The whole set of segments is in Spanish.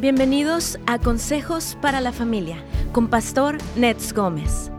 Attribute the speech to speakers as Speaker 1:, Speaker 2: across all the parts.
Speaker 1: Bienvenidos a Consejos para la Familia con Pastor Nets Gómez.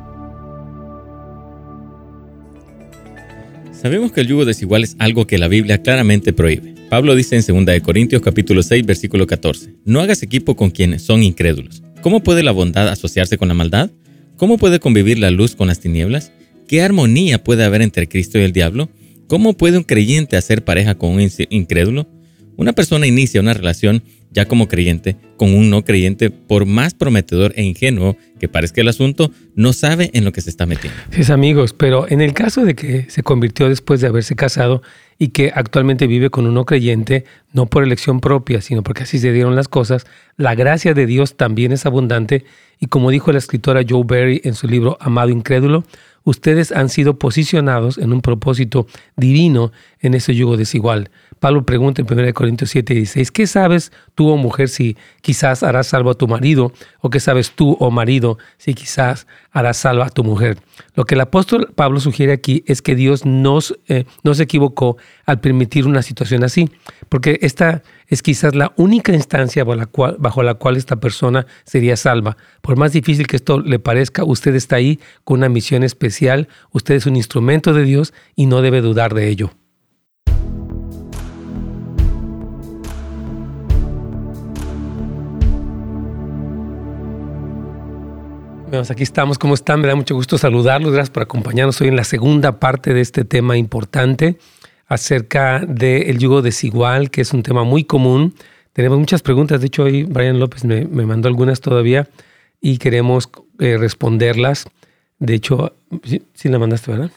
Speaker 2: Sabemos que el yugo desigual es algo que la Biblia claramente prohíbe. Pablo dice en 2 Corintios capítulo 6 versículo 14, No hagas equipo con quienes son incrédulos. ¿Cómo puede la bondad asociarse con la maldad? ¿Cómo puede convivir la luz con las tinieblas? ¿Qué armonía puede haber entre Cristo y el diablo? ¿Cómo puede un creyente hacer pareja con un incrédulo? Una persona inicia una relación ya como creyente con un no creyente, por más prometedor e ingenuo que parezca el asunto, no sabe en lo que se está metiendo.
Speaker 3: Sí, amigos, pero en el caso de que se convirtió después de haberse casado y que actualmente vive con un no creyente, no por elección propia, sino porque así se dieron las cosas, la gracia de Dios también es abundante y como dijo la escritora Joe Berry en su libro Amado Incrédulo, ustedes han sido posicionados en un propósito divino en ese yugo desigual. Pablo pregunta en 1 Corintios 7, 16, ¿qué sabes tú, o oh mujer, si quizás harás salvo a tu marido? ¿O qué sabes tú, o oh marido, si quizás harás salvo a tu mujer? Lo que el apóstol Pablo sugiere aquí es que Dios nos, eh, no se equivocó al permitir una situación así, porque esta es quizás la única instancia bajo la cual esta persona sería salva. Por más difícil que esto le parezca, usted está ahí con una misión especial, usted es un instrumento de Dios y no debe dudar de ello. Aquí estamos. ¿Cómo están? Me da mucho gusto saludarlos. Gracias por acompañarnos hoy en la segunda parte de este tema importante acerca del yugo desigual, que es un tema muy común. Tenemos muchas preguntas. De hecho, hoy Brian López me, mandó algunas todavía y queremos eh, responderlas. De hecho, sí, sí, la mandaste, ¿verdad?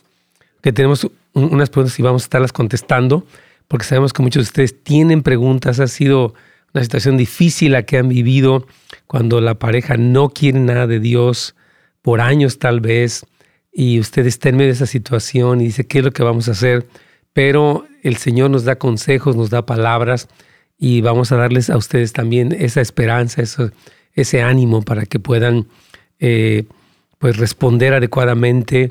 Speaker 3: Que tenemos unas preguntas y vamos a estarlas contestando porque sabemos que muchos de ustedes tienen preguntas. Ha sido una situación difícil la que han vivido cuando la pareja no quiere nada de Dios por años tal vez y usted está en medio de esa situación y dice, ¿qué es lo que vamos a hacer? Pero el Señor nos da consejos, nos da palabras y vamos a darles a ustedes también esa esperanza, ese ánimo para que puedan eh, pues responder adecuadamente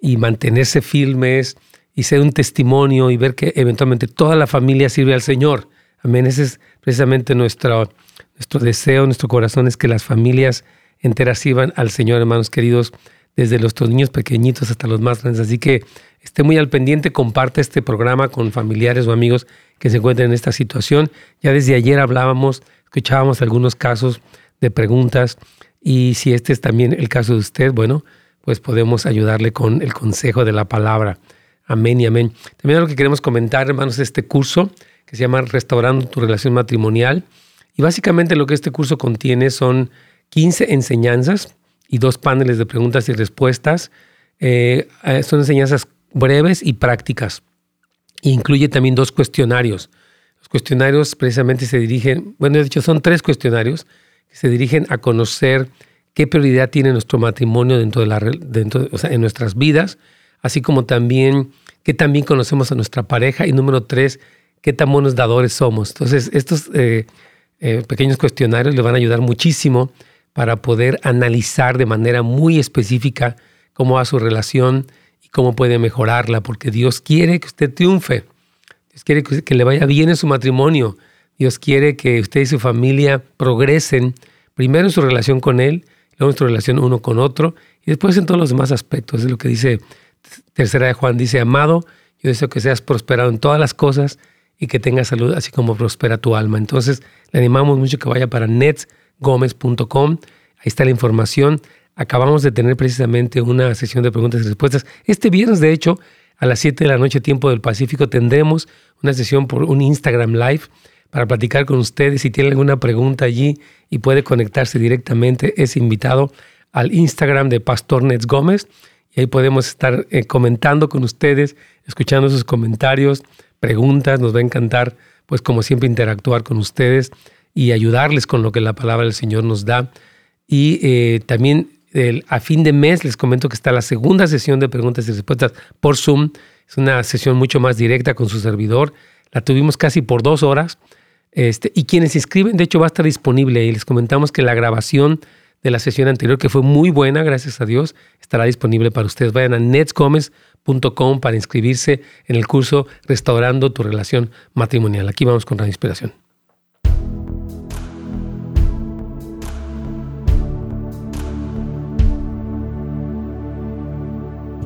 Speaker 3: y mantenerse firmes y ser un testimonio y ver que eventualmente toda la familia sirve al Señor. Amén. Ese es precisamente nuestro, nuestro deseo, nuestro corazón es que las familias enteras sirvan al Señor, hermanos queridos, desde los niños pequeñitos hasta los más grandes. Así que esté muy al pendiente, comparte este programa con familiares o amigos que se encuentren en esta situación. Ya desde ayer hablábamos, escuchábamos algunos casos de preguntas y si este es también el caso de usted, bueno, pues podemos ayudarle con el consejo de la palabra. Amén y amén. También lo que queremos comentar, hermanos, este curso que se llama Restaurando tu relación matrimonial. Y básicamente lo que este curso contiene son 15 enseñanzas y dos paneles de preguntas y respuestas. Eh, eh, son enseñanzas breves y prácticas. E incluye también dos cuestionarios. Los cuestionarios precisamente se dirigen, bueno, de hecho son tres cuestionarios que se dirigen a conocer qué prioridad tiene nuestro matrimonio dentro de la, dentro, o sea, en nuestras vidas, así como también qué también conocemos a nuestra pareja y número tres, qué tan buenos dadores somos. Entonces, estos eh, eh, pequeños cuestionarios le van a ayudar muchísimo para poder analizar de manera muy específica cómo va su relación y cómo puede mejorarla, porque Dios quiere que usted triunfe. Dios quiere que, le vaya bien en su matrimonio. Dios quiere que usted y su familia progresen, primero en su relación con Él, luego en su relación uno con otro, y después en todos los demás aspectos. Es lo que dice Tercera de Juan, dice, amado, yo deseo que seas prosperado en todas las cosas y que tenga salud, así como prospera tu alma. Entonces, le animamos mucho que vaya para netsgomez.com. Ahí está la información. Acabamos de tener precisamente una sesión de preguntas y respuestas. Este viernes, de hecho, a las 7 de la noche, tiempo del Pacífico, tendremos una sesión por un Instagram Live para platicar con ustedes. Si tienen alguna pregunta allí y puede conectarse directamente, es invitado al Instagram de Pastor Nets Gómez. Y ahí podemos estar eh, comentando con ustedes, escuchando sus comentarios, preguntas, nos va a encantar, pues como siempre, interactuar con ustedes y ayudarles con lo que la palabra del Señor nos da. Y eh, también a fin de mes les comento que está la segunda sesión de preguntas y respuestas por Zoom. Es una sesión mucho más directa con su servidor. La tuvimos casi por dos horas. Este, y quienes se inscriben, de hecho, va a estar disponible. Y les comentamos que la grabación de la sesión anterior, que fue muy buena, gracias a Dios, estará disponible para ustedes. Vayan a netsgomez.com para inscribirse en el curso Restaurando tu relación matrimonial. Aquí vamos con la inspiración.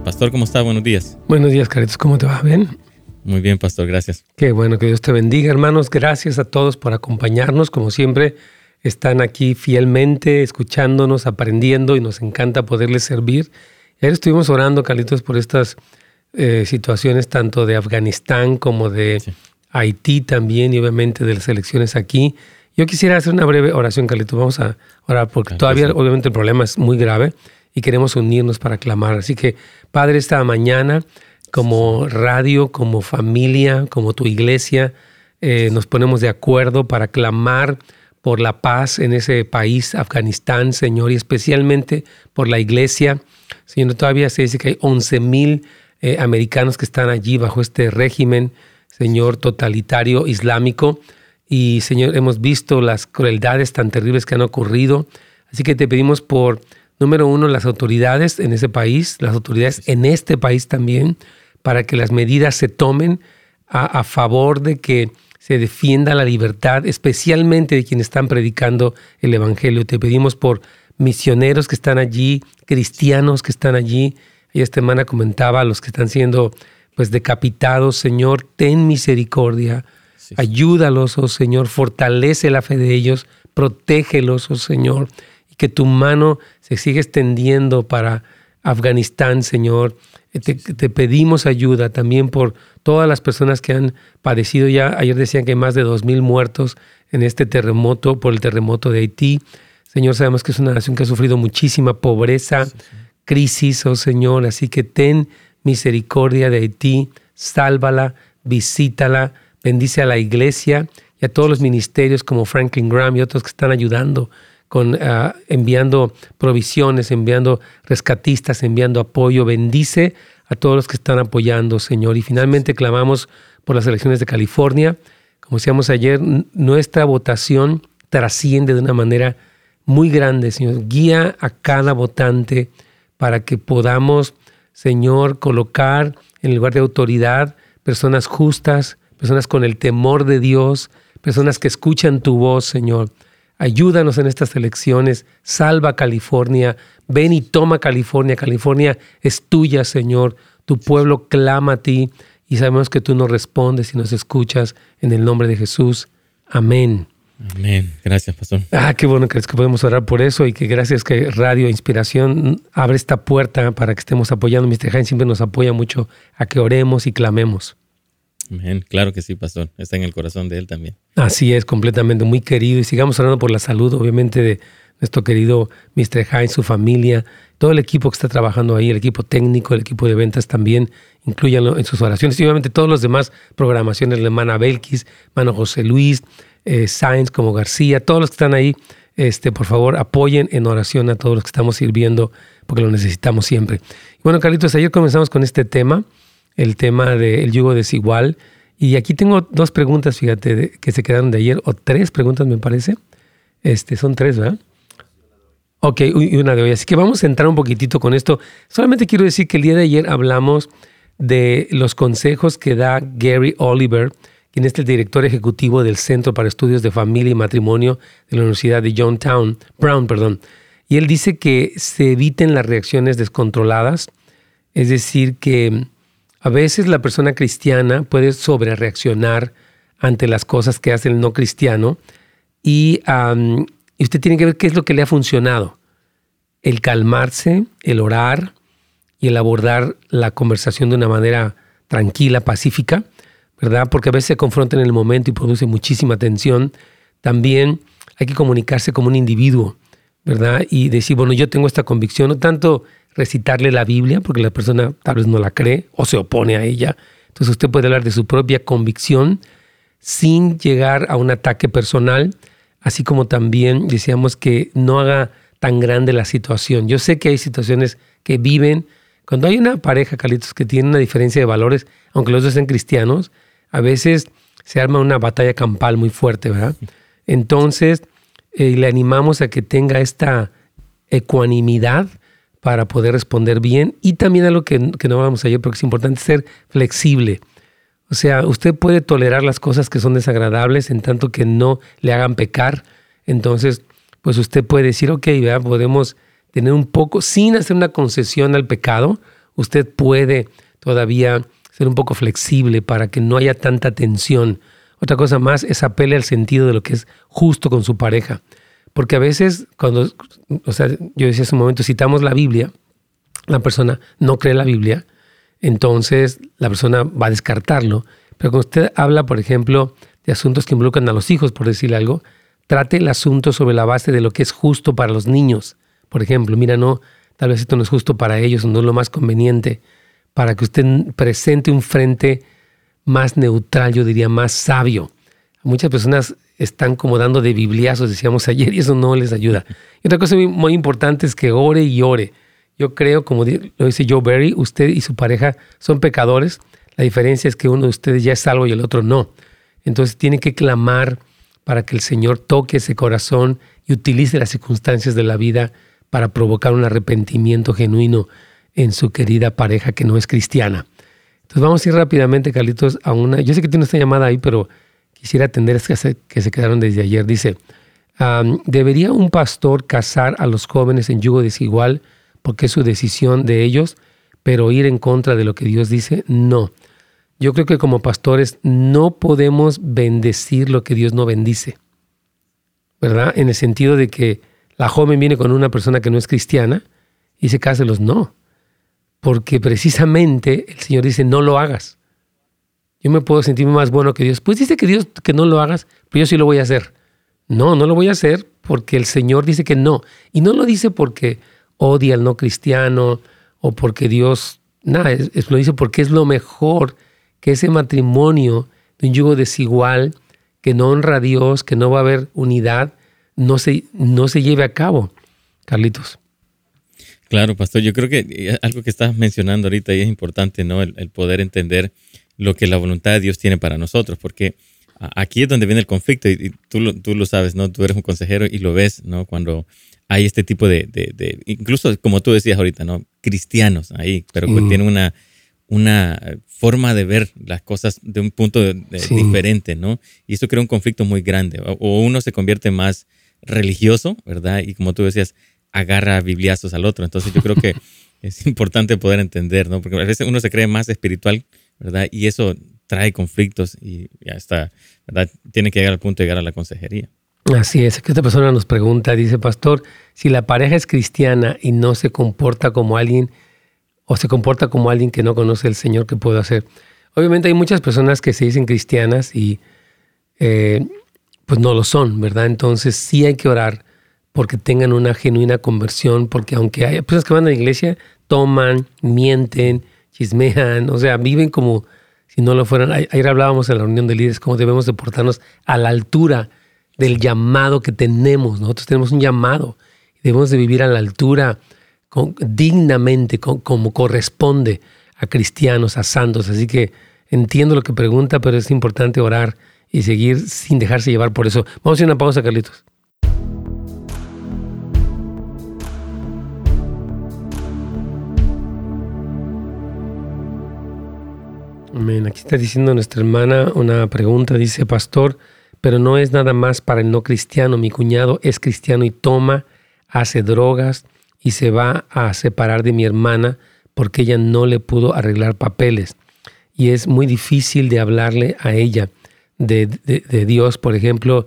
Speaker 2: Pastor, ¿cómo está? Buenos días.
Speaker 3: Buenos días, Caritos. ¿Cómo te va? ¿Bien?
Speaker 2: Muy bien, Pastor. Gracias.
Speaker 3: Qué bueno, que Dios te bendiga, hermanos. Gracias a todos por acompañarnos, como siempre están aquí fielmente escuchándonos, aprendiendo y nos encanta poderles servir. Ayer estuvimos orando, Carlitos, por estas eh, situaciones tanto de Afganistán como de Haití también y obviamente de las elecciones aquí. Yo quisiera hacer una breve oración, Carlitos. Vamos a orar porque todavía obviamente el problema es muy grave y queremos unirnos para clamar. Así que, Padre, esta mañana, como radio, como familia, como tu iglesia, eh, nos ponemos de acuerdo para clamar por la paz en ese país, Afganistán, Señor, y especialmente por la iglesia. Señor, todavía se dice que hay 11 mil eh, americanos que están allí bajo este régimen, Señor, totalitario islámico. Y, Señor, hemos visto las crueldades tan terribles que han ocurrido. Así que te pedimos por, número uno, las autoridades en ese país, las autoridades en este país también, para que las medidas se tomen a favor de que se defienda la libertad, especialmente de quienes están predicando el Evangelio. Te pedimos por misioneros que están allí, cristianos que están allí. Y esta semana comentaba a los que están siendo pues decapitados, Señor, ten misericordia. Ayúdalos, oh Señor, fortalece la fe de ellos, protégelos, oh Señor, y que tu mano se siga extendiendo para Afganistán, Señor. Te, te pedimos ayuda también por todas las personas que han padecido ya, ayer decían que hay más de 2.000 muertos en este terremoto, por el terremoto de Haití. Señor, sabemos que es una nación que ha sufrido muchísima pobreza, crisis, oh Señor, así que ten misericordia de Haití, sálvala, visítala, bendice a la iglesia y a todos los ministerios como Franklin Graham y otros que están ayudando con ah, enviando provisiones, enviando rescatistas, enviando apoyo. Bendice a todos los que están apoyando, Señor. Y finalmente clamamos por las elecciones de California. Como decíamos ayer, nuestra votación trasciende de una manera muy grande, Señor. Guía a cada votante para que podamos, Señor, colocar en el lugar de autoridad personas justas, personas con el temor de Dios, personas que escuchan tu voz, Señor. Ayúdanos en estas elecciones, salva California, ven y toma California. California es tuya, Señor. Tu pueblo clama a ti y sabemos que tú nos respondes y nos escuchas en el nombre de Jesús. Amén.
Speaker 2: Amén. Gracias, pastor.
Speaker 3: Ah, qué bueno que podemos orar por eso y que gracias que Radio Inspiración abre esta puerta para que estemos apoyando. Mr. Jaime siempre nos apoya mucho a que oremos y clamemos.
Speaker 2: Claro que sí, pastor. Está en el corazón de él también.
Speaker 3: Así es, completamente, muy querido. Y sigamos orando por la salud, obviamente, de nuestro querido Mr. Hines, su familia, todo el equipo que está trabajando ahí, el equipo técnico, el equipo de ventas también, incluyanlo en sus oraciones. Y obviamente todos los demás programaciones, la hermana Belkis, hermano José Luis, eh, Sainz como García, todos los que están ahí, este, por favor, apoyen en oración a todos los que estamos sirviendo, porque lo necesitamos siempre. bueno, Carlitos, ayer comenzamos con este tema el tema del yugo desigual. Y aquí tengo dos preguntas, fíjate, que se quedaron de ayer, o tres preguntas me parece. Este, son tres, ¿verdad? Ok, y una de hoy. Así que vamos a entrar un poquitito con esto. Solamente quiero decir que el día de ayer hablamos de los consejos que da Gary Oliver, quien es el director ejecutivo del Centro para Estudios de Familia y Matrimonio de la Universidad de Johnstown, Brown, perdón. Y él dice que se eviten las reacciones descontroladas, es decir, que a veces la persona cristiana puede sobrereaccionar ante las cosas que hace el no cristiano y, usted tiene que ver qué es lo que le ha funcionado. El calmarse, el orar y el abordar la conversación de una manera tranquila, pacífica, ¿verdad? Porque a veces se confronta en el momento y produce muchísima tensión. También hay que comunicarse como un individuo, ¿verdad? Y decir, bueno, yo tengo esta convicción, no tanto recitarle la Biblia, porque la persona tal vez no la cree o se opone a ella. Entonces usted puede hablar de su propia convicción sin llegar a un ataque personal, así como también decíamos que no haga tan grande la situación. Yo sé que hay situaciones que viven, cuando hay una pareja, Carlitos, que tiene una diferencia de valores, aunque los dos sean cristianos, a veces se arma una batalla campal muy fuerte, ¿verdad? Entonces, eh, le animamos a que tenga esta ecuanimidad, para poder responder bien y también a lo que, no vamos ayer, porque es importante ser flexible. O sea, usted puede tolerar las cosas que son desagradables en tanto que no le hagan pecar. Entonces, pues usted puede decir, ok, ¿verdad? podemos tener un poco, sin hacer una concesión al pecado, usted puede todavía ser un poco flexible para que no haya tanta tensión. Otra cosa más es apele al sentido de lo que es justo con su pareja. Porque a veces, cuando, o sea, yo decía hace un momento, citamos la Biblia, la persona no cree la Biblia, entonces la persona va a descartarlo. Pero cuando usted habla, por ejemplo, de asuntos que involucran a los hijos, por decir algo, trate el asunto sobre la base de lo que es justo para los niños. Por ejemplo, mira, no, tal vez esto no es justo para ellos, no es lo más conveniente, para que usted presente un frente más neutral, yo diría más sabio. Muchas personas están como dando de bibliazos, decíamos ayer, y eso no les ayuda. Y otra cosa muy, importante es que ore y ore. Yo creo, como lo dice Joe Berry, usted y su pareja son pecadores. La diferencia es que uno de ustedes ya es salvo y el otro no. Entonces tiene que clamar para que el Señor toque ese corazón y utilice las circunstancias de la vida para provocar un arrepentimiento genuino en su querida pareja que no es cristiana. Entonces vamos a ir rápidamente, Carlitos, a una... Yo sé que tiene esta llamada ahí, pero quisiera atender que se, que se quedaron desde ayer. Dice, ¿debería un pastor casar a los jóvenes en yugo desigual porque es su decisión de ellos, pero ir en contra de lo que Dios dice? No. Yo creo que como pastores no podemos bendecir lo que Dios no bendice, ¿verdad? En el sentido de que la joven viene con una persona que no es cristiana y se los no, porque precisamente el Señor dice no lo hagas. Yo me puedo sentir más bueno que Dios. Pues dice que Dios que no lo hagas, pero yo sí lo voy a hacer. No, no lo voy a hacer porque el Señor dice que no. Y no lo dice porque odia al no cristiano o porque Dios, nada, es, lo dice porque es lo mejor que ese matrimonio de un yugo desigual, que no honra a Dios, que no va a haber unidad, no se, no se lleve a cabo. Carlitos.
Speaker 2: Claro, pastor, yo creo que eh, algo que estás mencionando ahorita y es importante, ¿no? El, poder entender lo que la voluntad de Dios tiene para nosotros, porque aquí es donde viene el conflicto y, tú, lo, tú lo sabes, ¿no? Tú eres un consejero y lo ves, ¿no? Cuando hay este tipo de, de, incluso como tú decías ahorita, ¿no? Cristianos ahí, pero que tienen una, una forma de ver las cosas de un punto diferente, ¿no? Y eso crea un conflicto muy grande. O, uno se convierte más religioso, ¿verdad? Y como tú decías, agarra bibliazos al otro. Entonces yo creo que es importante poder entender, ¿no? Porque a veces uno se cree más espiritual, Y eso trae conflictos y ya está, ¿verdad? Tiene que llegar al punto de llegar a la consejería.
Speaker 3: Así es, que esta persona nos pregunta, dice, pastor, si la pareja es cristiana y no se comporta como alguien o se comporta como alguien que no conoce el Señor, ¿qué puedo hacer? Obviamente hay muchas personas que se dicen cristianas y eh, pues no lo son, ¿verdad? Entonces sí hay que orar porque tengan una genuina conversión, porque aunque hay personas que van a la iglesia, toman, mienten, chismean, o sea, viven como si no lo fueran. Ayer hablábamos en la reunión de líderes cómo debemos de portarnos a la altura del llamado que tenemos. Nosotros tenemos un llamado y debemos de vivir a la altura dignamente, como corresponde a cristianos, a santos. Así que entiendo lo que pregunta, pero es importante orar y seguir sin dejarse llevar por eso. Vamos a hacer una pausa, Carlitos. Amén. Aquí está diciendo nuestra hermana una pregunta. Dice, pastor, pero no es nada más para el no cristiano. Mi cuñado es cristiano y toma, hace drogas, y se va a separar de mi hermana porque ella no le pudo arreglar papeles. Y es muy difícil de hablarle a ella de, Dios, por ejemplo,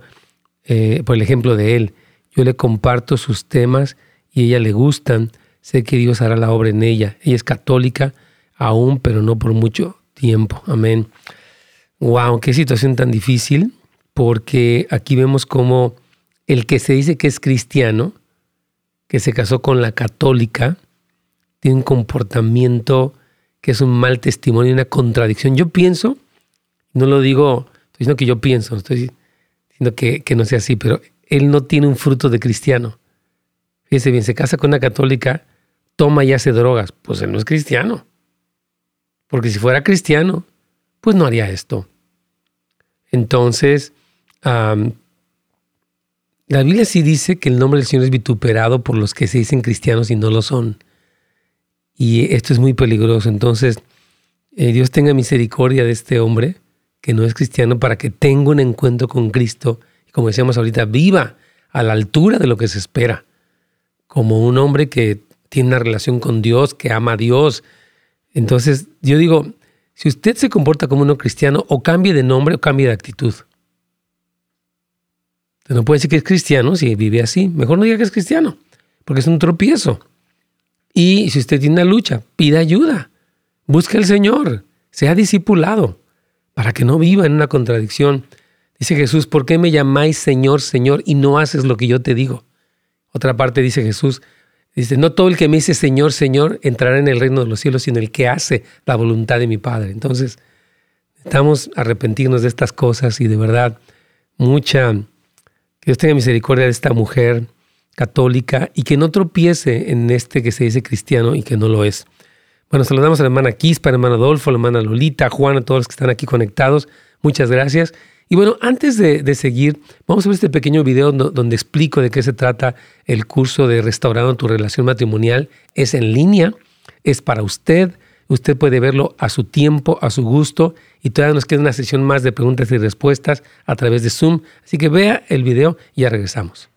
Speaker 3: eh, por el ejemplo de él. Yo le comparto sus temas y a ella le gustan. Sé que Dios hará la obra en ella. Ella es católica aún, pero no por mucho tiempo. Amén. Wow, qué situación tan difícil, porque aquí vemos como el que se dice que es cristiano que se casó con la católica tiene un comportamiento que es un mal testimonio, una contradicción. Yo pienso, no lo digo, estoy diciendo que yo pienso, estoy diciendo que, que no sea así, pero él no tiene un fruto de cristiano. Fíjese bien, se casa con una católica, toma y hace drogas. Pues él no es cristiano. Porque si fuera cristiano, pues no haría esto. Entonces, la Biblia sí dice que el nombre del Señor es vituperado por los que se dicen cristianos y no lo son. Y esto es muy peligroso. Entonces, eh, Dios tenga misericordia de este hombre que no es cristiano para que tenga un encuentro con Cristo y como decíamos ahorita, viva a la altura de lo que se espera. Como un hombre que tiene una relación con Dios, que ama a Dios, Entonces, yo digo, si usted se comporta como uno cristiano, o cambie de nombre o cambie de actitud. Usted no puede decir que es cristiano si vive así. Mejor no diga que es cristiano, porque es un tropiezo. Y si usted tiene una lucha, pida ayuda. Busque al Señor. Sea discipulado para que no viva en una contradicción. Dice Jesús, ¿por qué me llamáis Señor, Señor y no haces lo que yo te digo? Otra parte dice Jesús, dice, no todo el que me dice Señor, Señor entrará en el reino de los cielos, sino el que hace la voluntad de mi Padre. Entonces, necesitamos arrepentirnos de estas cosas y de verdad, mucha, que Dios tenga misericordia de esta mujer católica y que no tropiece en este que se dice cristiano y que no lo es. Bueno, saludamos a la hermana Quispa, a la hermana Adolfo, a la hermana Lolita, a Juan, a todos los que están aquí conectados. Muchas gracias. Y bueno, antes de, seguir, vamos a ver este pequeño video donde, explico de qué se trata el curso de Restaurando tu relación matrimonial. Es en línea, es para usted. Usted puede verlo a su tiempo, a su gusto. Y todavía nos queda una sesión más de preguntas y respuestas a través de Zoom. Así que vea el video y ya regresamos.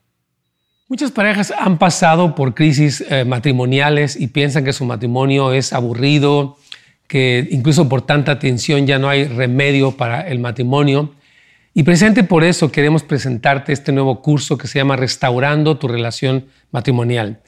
Speaker 3: Muchas parejas han pasado por crisis eh, matrimoniales y piensan que su matrimonio es aburrido, que incluso por tanta tensión ya no hay remedio para el matrimonio. Y precisamente por eso queremos presentarte este nuevo curso que se llama Restaurando tu relación matrimonial.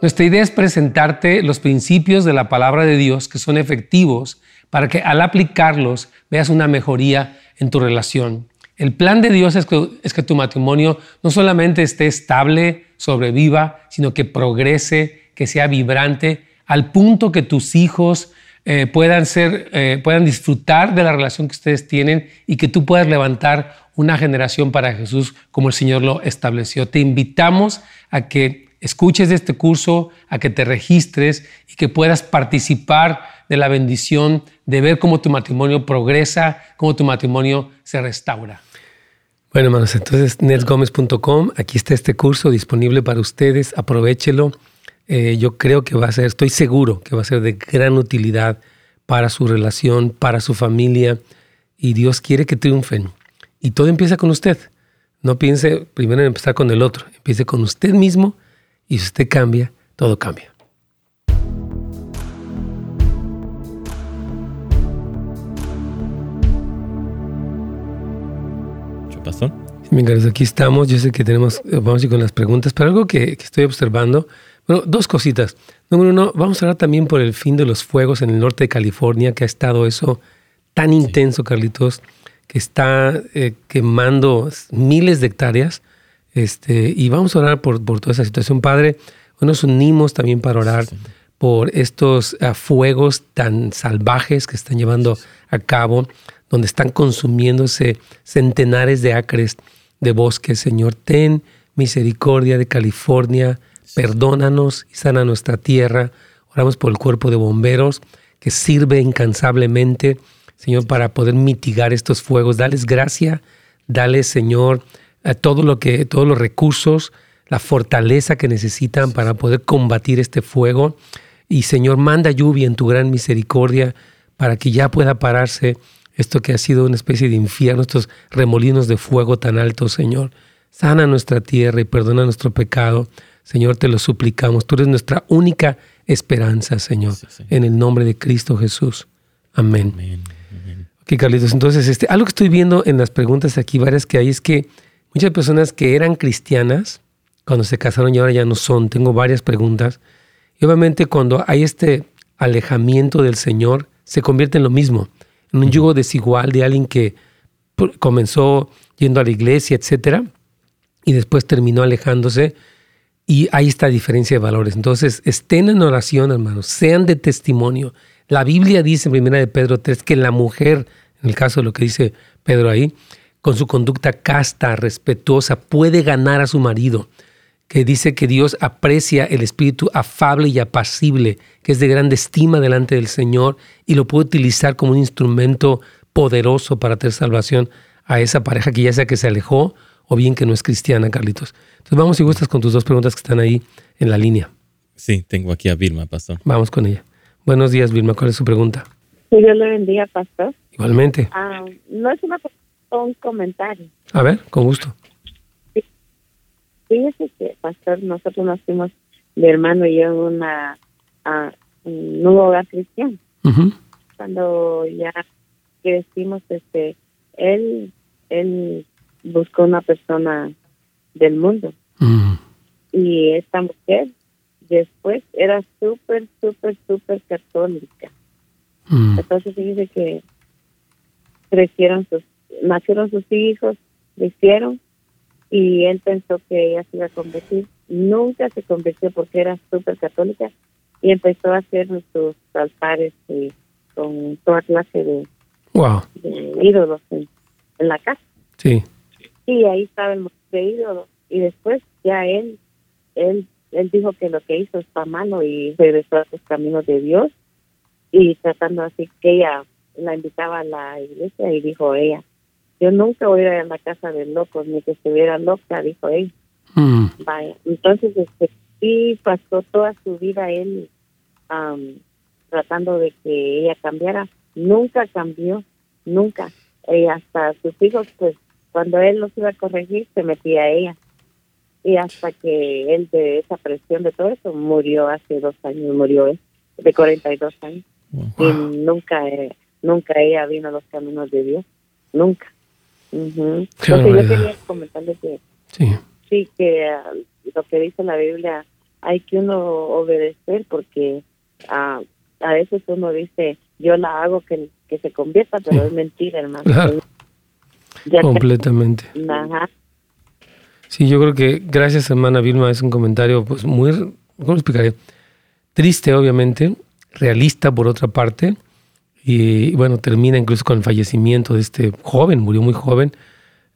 Speaker 3: Nuestra idea es presentarte los principios de la palabra de Dios que son efectivos para que al aplicarlos veas una mejoría en tu relación. El plan de Dios es que, tu matrimonio no solamente esté estable, sobreviva, sino que progrese, que sea vibrante, al punto que tus hijos eh, puedan, ser, eh, puedan disfrutar de la relación que ustedes tienen y que tú puedas levantar una generación para Jesús como el Señor lo estableció. Te invitamos a que escuches este curso, a que te registres y que puedas participar de la bendición de ver cómo tu matrimonio progresa, cómo tu matrimonio se restaura. Bueno, hermanos, entonces netgomez.com, aquí está este curso disponible para ustedes, aprovechelo. Eh, yo creo que va a ser, estoy seguro que va a ser de gran utilidad para su relación, para su familia, y Dios quiere que triunfen. Y todo empieza con usted. No piense primero en empezar con el otro, empiece con usted mismo y si usted cambia, todo cambia.
Speaker 2: ¿Qué pasó?
Speaker 3: Bien, aquí estamos. Yo sé que tenemos, vamos a ir con las preguntas, pero algo que, estoy observando, bueno, dos cositas. Número uno, vamos a hablar también por el fin de los fuegos en el norte de California, que ha estado eso tan intenso, Carlitos, que está eh, quemando miles de hectáreas este, y vamos a orar por, por toda esa situación. Padre, hoy nos unimos también para orar por estos ah, fuegos tan salvajes que están llevando a cabo, donde están consumiéndose centenares de acres de bosques. Señor, ten misericordia de California, perdónanos y sana nuestra tierra. Oramos por el cuerpo de bomberos que sirve incansablemente, Señor, para poder mitigar estos fuegos. Dales gracia, dale, Señor, todo lo que, todos los recursos, la fortaleza que necesitan para poder combatir este fuego. Y Señor, manda lluvia en tu gran misericordia para que ya pueda pararse esto que ha sido una especie de infierno, estos remolinos de fuego tan altos, Señor. Sana nuestra tierra y perdona nuestro pecado. Señor, te lo suplicamos. Tú eres nuestra única esperanza, Señor. En el nombre de Cristo Jesús. Amén. Amén. Ok, Carlitos. Entonces, este, algo que estoy viendo en las preguntas aquí, varias que hay, es que Muchas personas que eran cristianas, cuando se casaron y ahora ya no son, tengo varias preguntas. Y obviamente cuando hay este alejamiento del Señor, se convierte en lo mismo, en un yugo desigual de alguien que comenzó yendo a la iglesia, etcétera, y después terminó alejándose. Y hay esta diferencia de valores. Entonces, estén en oración, hermanos, sean de testimonio. La Biblia dice en 1 de Pedro 3 que la mujer, en el caso de lo que dice Pedro ahí, con su conducta casta, respetuosa, puede ganar a su marido, que dice que Dios aprecia el espíritu afable y apacible, que es de grande estima delante del Señor y lo puede utilizar como un instrumento poderoso para tener salvación a esa pareja que ya sea que se alejó o bien que no es cristiana, Carlitos. Entonces vamos si gustas con tus dos preguntas que están ahí en la línea.
Speaker 2: Sí, tengo aquí a Vilma, pastor.
Speaker 3: Vamos con ella. Buenos días, Vilma. ¿Cuál es su pregunta?
Speaker 4: Dios le bendiga, pastor.
Speaker 3: Igualmente.
Speaker 4: Ah, no es una un comentario.
Speaker 3: A ver, con gusto.
Speaker 4: Fíjese que, pastor, nosotros nos fuimos, mi hermano y yo, una, a un nuevo hogar cristiano. Cuando ya crecimos, este, él, él buscó una persona del mundo. Y esta mujer después era súper, súper, súper católica. Entonces dice que crecieron sus, nacieron sus hijos, crecieron y él pensó que ella se iba a convertir. Nunca se convirtió porque era súper católica y empezó a hacer sus altares y con toda clase de, ídolos en, la casa.
Speaker 3: Sí.
Speaker 4: Y ahí estaba el de ídolos. Y después ya él, él, él dijo que lo que hizo está malo y regresó a los caminos de Dios y tratando así que ella la invitaba a la iglesia y dijo ella, yo nunca voy a ir a la casa de locos, ni que estuviera loca, dijo ella. Mm. Vaya. Entonces, este, sí pasó toda su vida él tratando de que ella cambiara. Nunca cambió, nunca. Y hasta sus hijos, pues, cuando él los iba a corregir, se metía a ella. Y hasta que él de esa presión de todo eso murió hace dos años, murió él, de 42 años. Y nunca, eh, nunca ella vino a los caminos de Dios, nunca. Entonces yo quería que sí, sí que ah, lo que dice la Biblia hay que uno obedecer porque uh, a veces uno dice yo la hago que, que se convierta, pero es mentira, hermano.
Speaker 3: Completamente. Sí, yo creo que gracias, hermana Vilma, es un comentario pues muy, ¿cómo explicaré? Triste, obviamente, realista por otra parte, y bueno, termina incluso con el fallecimiento de este joven, murió muy joven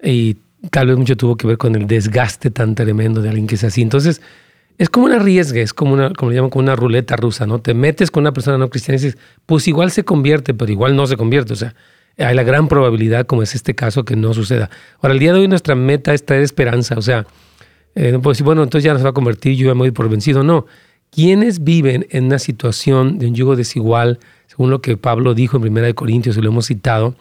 Speaker 3: y tal vez mucho tuvo que ver con el desgaste tan tremendo de alguien que es así. Entonces, es como una riesga, es como una, como le llaman, como una ruleta rusa, ¿no? Te metes con una persona no cristiana y dices, pues igual se convierte, pero igual no se convierte. O sea, hay la gran probabilidad, como es este caso, que no suceda. Ahora, el día de hoy nuestra meta es traer esperanza. O sea, eh, no bueno, entonces ya no se va a convertir, yo ya me voy por vencido. No. Quienes viven en una situación de un yugo desigual, según lo que Pablo dijo en 1 Corintios, y lo hemos citado,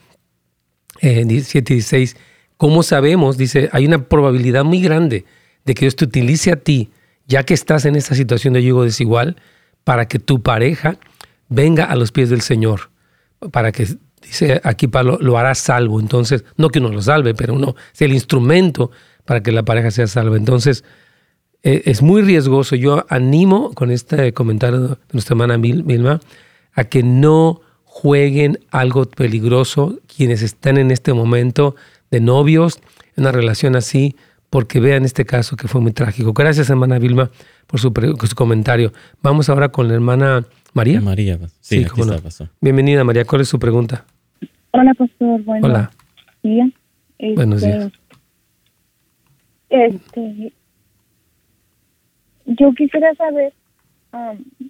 Speaker 3: en 17 y 16, ¿cómo sabemos? Dice, hay una probabilidad muy grande de que Dios te utilice a ti, ya que estás en esta situación de yugo desigual, para que tu pareja venga a los pies del Señor, para que, dice aquí Pablo, lo hará salvo. Entonces, no que uno lo salve, pero uno sea el instrumento para que la pareja sea salva. Entonces, eh, es muy riesgoso. Yo animo con este comentario de nuestra hermana Milma a que no jueguen algo peligroso quienes están en este momento de novios, una relación así, porque vean este caso que fue muy trágico. Gracias, hermana Vilma, por su, comentario. Vamos ahora con la hermana María.
Speaker 2: María, sí, aquí
Speaker 3: Bienvenida, María. ¿Cuál es su pregunta?
Speaker 5: Hola, pastor. Bueno,
Speaker 3: Hola. Buenos días.
Speaker 5: Este, yo quisiera saber um,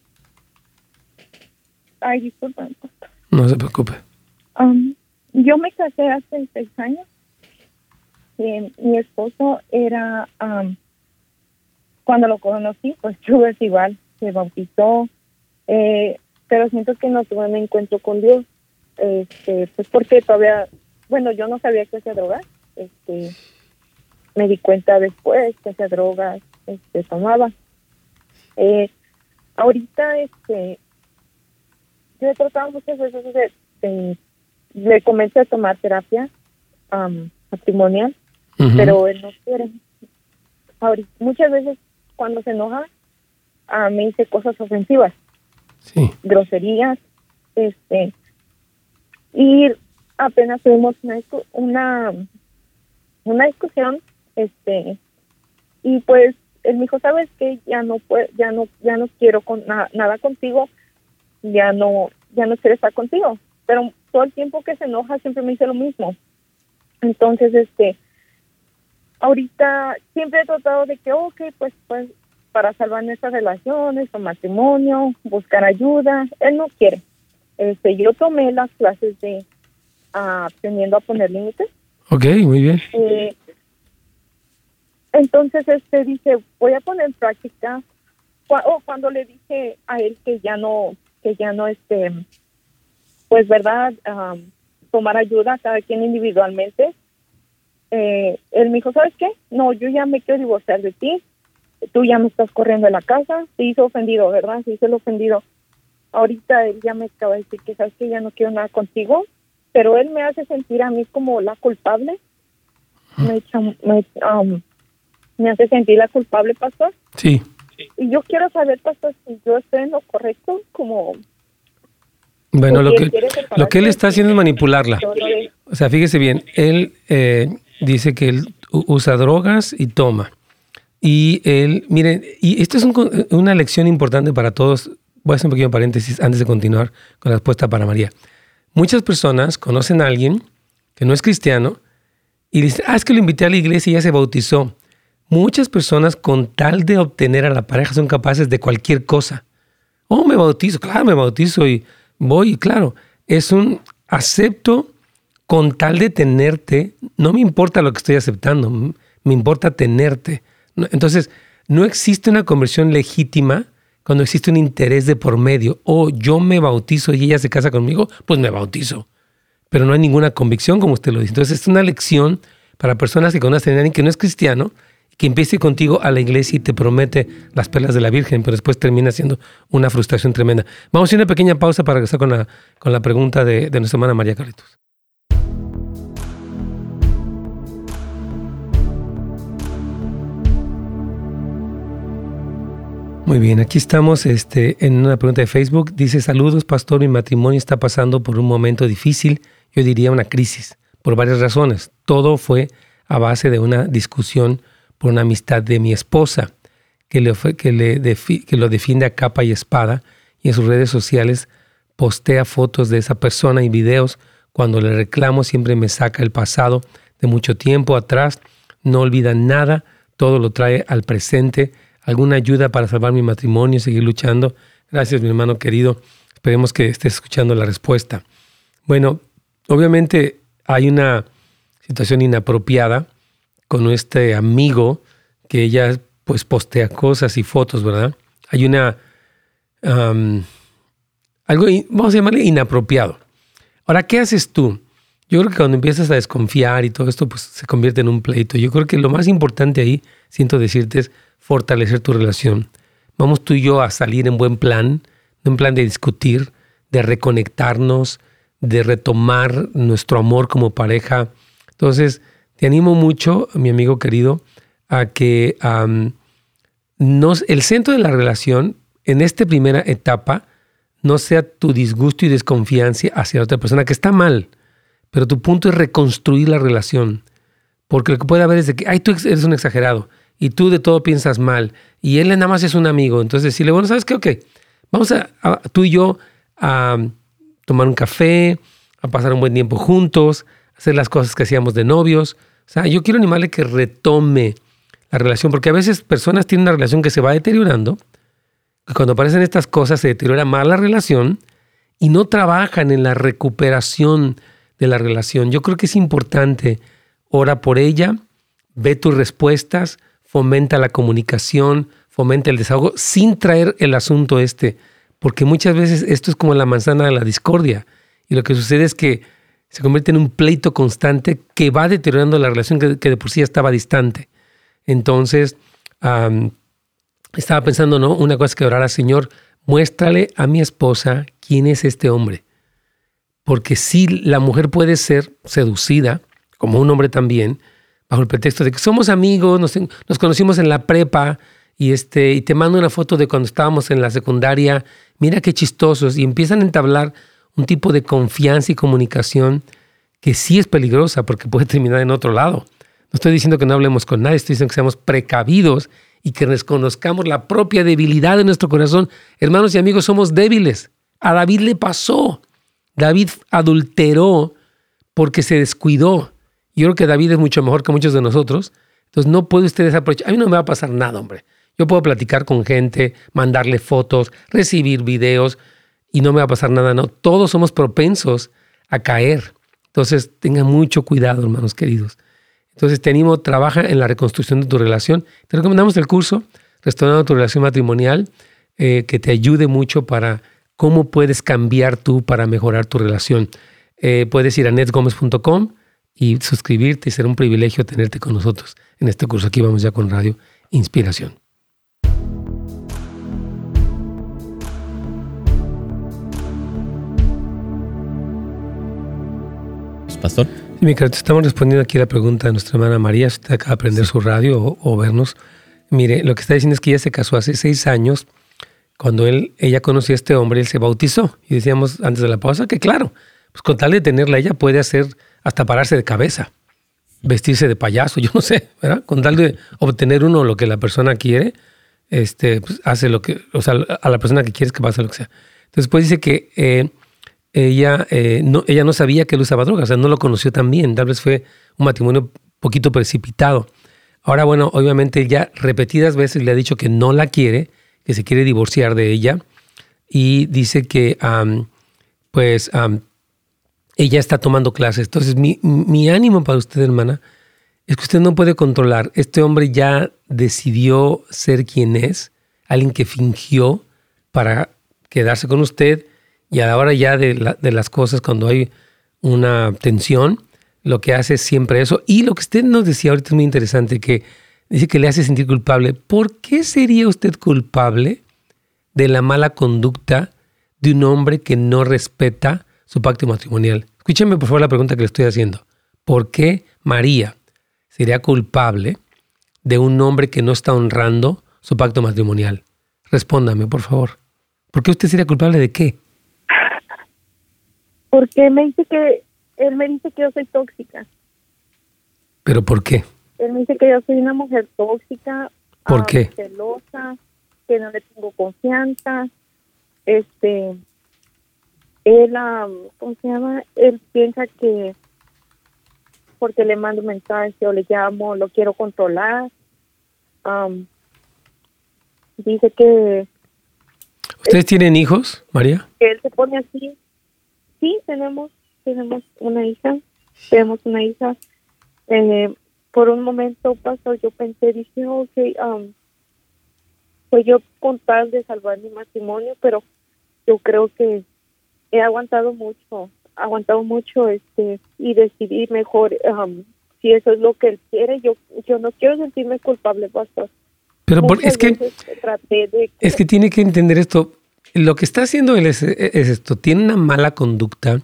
Speaker 5: Ay, disculpa.
Speaker 3: No se preocupe.
Speaker 5: Um, yo me casé hace seis años. Mi esposo era, um, cuando lo conocí, pues yo es igual, se bautizó, eh, pero siento que no tuve un encuentro con Dios, este, pues porque todavía, bueno, yo no sabía que hacía drogas, este, me di cuenta después que hacía drogas, este, tomaba. Eh, ahorita, este, yo he tratado muchas veces de, le comencé a tomar terapia matrimonial, pero él no quiere. Ahorita, muchas veces cuando se enoja, a me dice cosas ofensivas, groserías, este, y apenas tuvimos una, una, discusión, este, y pues él me dijo, sabes que ya no puedo, ya no, ya no quiero con, nada contigo, ya no, ya no quiere estar contigo. Pero todo el tiempo que se enoja siempre me dice lo mismo. Entonces, este, ahorita siempre he tratado de que, ok, pues, pues, para salvar nuestras relaciones, o matrimonio, buscar ayuda. Él no quiere. Este, yo tomé las clases de ah, aprendiendo a poner límites.
Speaker 3: Ok, muy bien.
Speaker 5: Eh, entonces, este dice, voy a poner en práctica. O cuando le dije a él que ya no que ya no este pues verdad tomar ayuda cada quien individualmente eh, él me dijo, ¿sabes qué? No, yo ya me quiero divorciar de ti. Tú ya me estás corriendo de la casa. Se hizo ofendido, ¿verdad? Se hizo el ofendido. Ahorita él ya me acaba de decir que, ¿sabes que Ya no quiero nada contigo. Pero él me hace sentir a mí como la culpable. Me, me, um, me hace sentir la culpable, pastor.
Speaker 3: Sí.
Speaker 5: Y yo quiero saber, pastor, si yo estoy en lo correcto, como...
Speaker 3: Bueno, lo que, lo que él está haciendo es manipularla. O sea, fíjese bien, él eh, dice que él usa drogas y toma. Y él, miren, y esto es una lección importante para todos. Voy a hacer un pequeño paréntesis antes de continuar con la respuesta para María. Muchas personas conocen a alguien que no es cristiano y dicen, ah, es que lo invité a la iglesia y ya se bautizó. Muchas personas con tal de obtener a la pareja son capaces de cualquier cosa. Oh, me bautizo, claro, me bautizo y voy, claro. Es un acepto con tal de tenerte, no me importa lo que estoy aceptando, me importa tenerte. Entonces, no existe una conversión legítima cuando existe un interés de por medio. O yo me bautizo y ella se casa conmigo, pues me bautizo. Pero no hay ninguna convicción, como usted lo dice. Entonces, es una lección para personas que conocen a alguien que no es cristiano que empiece contigo a la iglesia y te promete las perlas de la Virgen, pero después termina siendo una frustración tremenda. Vamos a hacer una pequeña pausa para regresar con la, con la pregunta de, de nuestra hermana María Carlitos. Muy bien, aquí estamos este, en una pregunta de Facebook. Dice, saludos, pastor, mi matrimonio está pasando por un momento difícil, yo diría una crisis, por varias razones. Todo fue a base de una discusión por una amistad de mi esposa, que, le, que, que lo defiende a capa y espada y en sus redes sociales postea fotos de esa persona y videos. Cuando le reclamo siempre me saca el pasado de mucho tiempo atrás, no olvida nada, todo lo trae al presente. ¿Alguna ayuda para salvar mi matrimonio y seguir luchando? Gracias, mi hermano querido. Esperemos que estés escuchando la respuesta. Bueno, obviamente hay una situación inapropiada con este amigo que ella pues postea cosas y fotos, ¿verdad? Hay una... algo, vamos a llamarle inapropiado. Ahora, ¿qué haces tú? Yo creo que cuando empiezas a desconfiar y todo esto, pues se convierte en un pleito. Yo creo que lo más importante ahí, siento decirte, es fortalecer tu relación. Vamos tú y yo a salir en buen plan, en plan de discutir, de reconectarnos, de retomar nuestro amor como pareja. Entonces, te animo mucho, mi amigo querido, a que el centro de la relación en esta primera etapa no sea tu disgusto y desconfianza hacia la otra persona, que está mal, pero tu punto es reconstruir la relación. Porque lo que puede haber es de que, ay, tú eres un exagerado y tú de todo piensas mal y él nada más es un amigo. Entonces decirle, bueno, ¿sabes qué? Ok, vamos a, tú y yo a tomar un café, a pasar un buen tiempo juntos, hacer las cosas que hacíamos de novios, o sea, yo quiero animarle que retome la relación, porque a veces personas tienen una relación que se va deteriorando, que cuando aparecen estas cosas se deteriora más la relación y no trabajan en la recuperación de la relación. Yo creo que es importante, ora por ella, ve tus respuestas, fomenta la comunicación, fomenta el desahogo, sin traer el asunto este, porque muchas veces esto es como la manzana de la discordia. Y lo que sucede es que se convierte en un pleito constante que va deteriorando la relación que, de por sí estaba distante. Entonces, estaba pensando, ¿no? Una cosa que orara, Señor, muéstrale a mi esposa quién es este hombre. Porque si la mujer puede ser seducida, como un hombre también, bajo el pretexto de que somos amigos, nos, nos conocimos en la prepa, y, este, y te mando una foto de cuando estábamos en la secundaria, mira qué chistosos, y empiezan a entablar un tipo de confianza y comunicación que sí es peligrosa porque puede terminar en otro lado. No estoy diciendo que no hablemos con nadie, estoy diciendo que seamos precavidos y que reconozcamos la propia debilidad de nuestro corazón. Hermanos y amigos, somos débiles. A David le pasó. David adulteró porque se descuidó. Yo creo que David es mucho mejor que muchos de nosotros. Entonces no puede usted desaprovechar. A mí no me va a pasar nada, hombre. Yo puedo platicar con gente, mandarle fotos, recibir videos, y no me va a pasar nada, no. Todos somos propensos a caer. Entonces, tengan mucho cuidado, hermanos queridos. Entonces, te animo, trabaja en la reconstrucción de tu relación. Te recomendamos el curso, Restaurando tu relación matrimonial, eh, que te ayude mucho para cómo puedes cambiar tú para mejorar tu relación. Eh, puedes ir a netgomez.com y suscribirte y será un privilegio tenerte con nosotros en este curso. Aquí vamos ya con Radio Inspiración.
Speaker 2: Pastor.
Speaker 3: mi estamos respondiendo aquí la pregunta de nuestra hermana María, si usted acaba de aprender su radio o, vernos. Mire, lo que está diciendo es que ella se casó hace seis años. Cuando él, ella conoció a este hombre, él se bautizó. Y decíamos antes de la pausa que, claro, pues con tal de tenerla, ella puede hacer hasta pararse de cabeza, vestirse de payaso, yo no sé, ¿verdad? Con tal de obtener uno lo que la persona quiere, este, pues hace lo que, o sea, a la persona que quieres que pase lo que sea. Entonces, pues dice que eh, ella, eh, no, ella no sabía que él usaba drogas, o sea, no lo conoció tan bien, tal vez fue un matrimonio poquito precipitado. Ahora, bueno, obviamente ella repetidas veces le ha dicho que no la quiere, que se quiere divorciar de ella y dice que, pues, ella está tomando clases. Entonces, mi, mi ánimo para usted, hermana, es que usted no puede controlar. Este hombre ya decidió ser quien es, alguien que fingió para quedarse con usted y a la hora ya de, de las cosas, cuando hay una tensión, lo que hace es siempre eso. Y lo que usted nos decía ahorita es muy interesante, que dice que le hace sentir culpable. ¿Por qué sería usted culpable de la mala conducta de un hombre que no respeta su pacto matrimonial? Escúcheme por favor la pregunta que le estoy haciendo. ¿Por qué María sería culpable de un hombre que no está honrando su pacto matrimonial? Respóndame, por favor. ¿Por qué usted sería culpable de qué?
Speaker 5: Porque me dice que él me dice que yo soy tóxica.
Speaker 3: ¿Pero por qué?
Speaker 5: Él me dice que yo soy una mujer tóxica,
Speaker 3: ¿Por qué?
Speaker 5: celosa, que no le tengo confianza. Este, él, ¿cómo se llama? Él piensa que porque le mando un mensaje o le llamo, lo quiero controlar. dice que...
Speaker 3: ¿Ustedes tienen hijos, María?
Speaker 5: Él se pone así. Sí, tenemos, tenemos una hija, tenemos una hija. Eh, por un momento pasó, yo pensé, dije, ok, pues yo con tal de salvar mi matrimonio, pero yo creo que he aguantado mucho, aguantado mucho este y decidí mejor um, si eso es lo que él quiere, yo yo no quiero sentirme culpable, pastor.
Speaker 3: Pero es que es que tiene que entender esto. Lo que está haciendo él es, esto, tiene una mala conducta,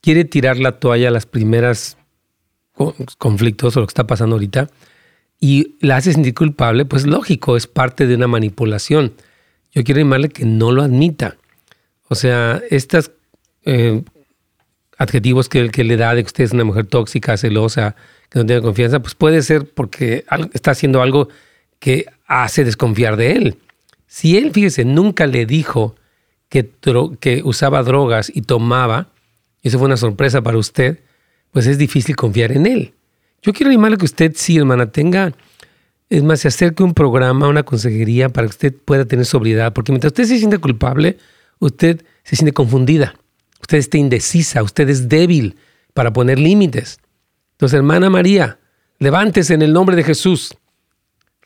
Speaker 3: quiere tirar la toalla a las primeras conflictos o lo que está pasando ahorita y la hace sentir culpable, pues lógico, es parte de una manipulación. Yo quiero animarle que no lo admita. O sea, estos eh, adjetivos que, que le da de que usted es una mujer tóxica, celosa, que no tiene confianza, pues puede ser porque está haciendo algo que hace desconfiar de él. Si él, fíjese, nunca le dijo que, que usaba drogas y tomaba, y eso fue una sorpresa para usted, pues es difícil confiar en él. Yo quiero animarle que usted, sí, hermana, tenga, es más, se acerque un programa, una consejería para que usted pueda tener sobriedad, porque mientras usted se siente culpable, usted se siente confundida, usted está indecisa, usted es débil para poner límites. Entonces, hermana María, levántese en el nombre de Jesús,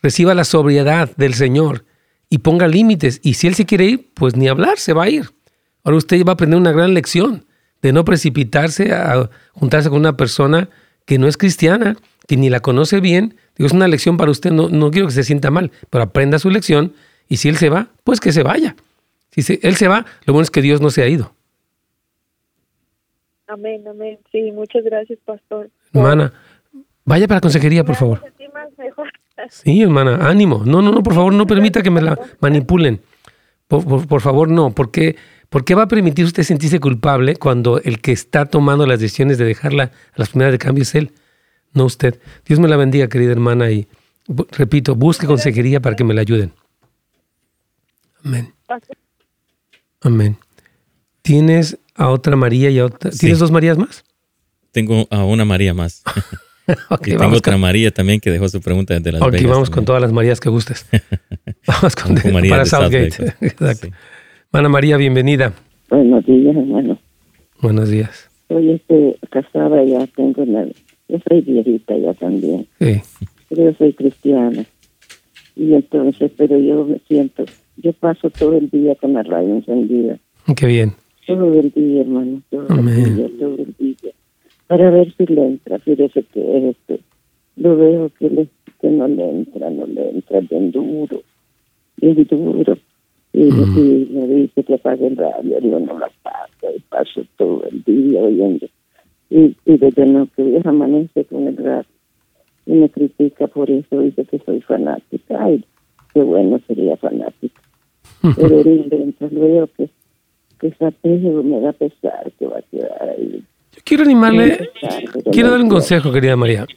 Speaker 3: reciba la sobriedad del Señor y ponga límites. Y si Él se quiere ir, pues ni hablar, se va a ir. Ahora usted va a aprender una gran lección de no precipitarse a juntarse con una persona que no es cristiana, que ni la conoce bien. Digo, es una lección para usted, no, no quiero que se sienta mal, pero aprenda su lección y si Él se va, pues que se vaya. Si él se va, lo bueno es que Dios no se ha ido.
Speaker 5: Amén, amén. Sí, muchas gracias, pastor.
Speaker 3: Hermana, vaya para la consejería, por favor. Sí, hermana, ánimo. No, no, no, por favor, no permita que me la manipulen. Por, favor, no. ¿Por qué, ¿Por qué va a permitir usted sentirse culpable cuando el que está tomando las decisiones de dejarla a las primeras de cambio es él, no usted? Dios me la bendiga, querida hermana, y repito, busque consejería para que me la ayuden. Amén. Amén. ¿Tienes a otra María y a otra? ¿Tienes dos Marías más?
Speaker 2: Tengo a una María más. y tengo otra María también que dejó su pregunta desde las
Speaker 3: Ok, vamos con todas las Marías que gustes. vamos con María para Southgate. Exacto. Ana María, bienvenida.
Speaker 6: Buenos días, hermano.
Speaker 3: Buenos días.
Speaker 6: Soy este, casada ya, tengo una... Yo soy viejita ya también. Sí. Pero yo soy cristiana. Y entonces, pero yo me siento yo paso todo el día con la radio encendida.
Speaker 3: Qué bien.
Speaker 6: Todo el día, hermano. Todo el día, todo el día. para ver si le entra. Fíjese que este, lo veo que, le, que no le entra, no le entra bien duro, bien duro. Y, me dice que apague el radio, yo no la apago y paso todo el día oyendo. Y, y desde no que amanece con el radio y me critica por eso, dice que soy fanática. Ay, qué bueno sería fanática. Pero mientras veo que, que esa me da pesar que va a quedar ahí.
Speaker 3: Yo quiero animarle, quiero darle un consejo, querida María.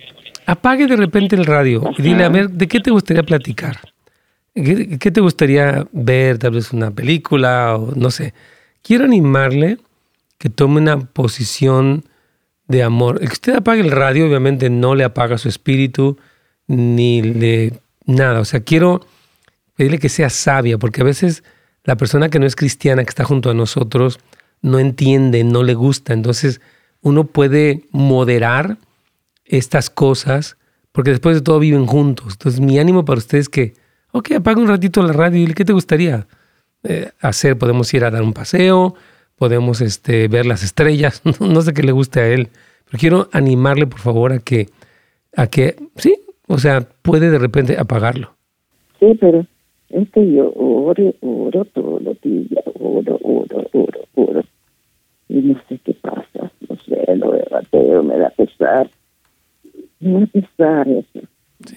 Speaker 3: Apague de repente el radio y dile, a ver, ¿de qué te gustaría platicar? ¿Qué, ¿Qué, te gustaría ver? Tal vez una película o no sé. Quiero animarle que tome una posición de amor. El que usted apague el radio, obviamente no le apaga su espíritu ni le nada. O sea, quiero pedirle que sea sabia, porque a veces la persona que no es cristiana, que está junto a nosotros, no entiende, no le gusta. Entonces, uno puede moderar estas cosas, porque después de todo viven juntos. Entonces, mi ánimo para ustedes es que, ok, apaga un ratito la radio y ¿qué te gustaría eh, hacer? Podemos ir a dar un paseo, podemos este, ver las estrellas, no sé qué le guste a él, pero quiero animarle por favor a que, a que, sí, o sea, puede de repente apagarlo.
Speaker 6: Sí, pero es que yo oro, oro todos los días, oro, oro, oro, oro. Y no sé qué pasa, no sé, lo de bateo me da pesar. Me da pesar eso. Sí.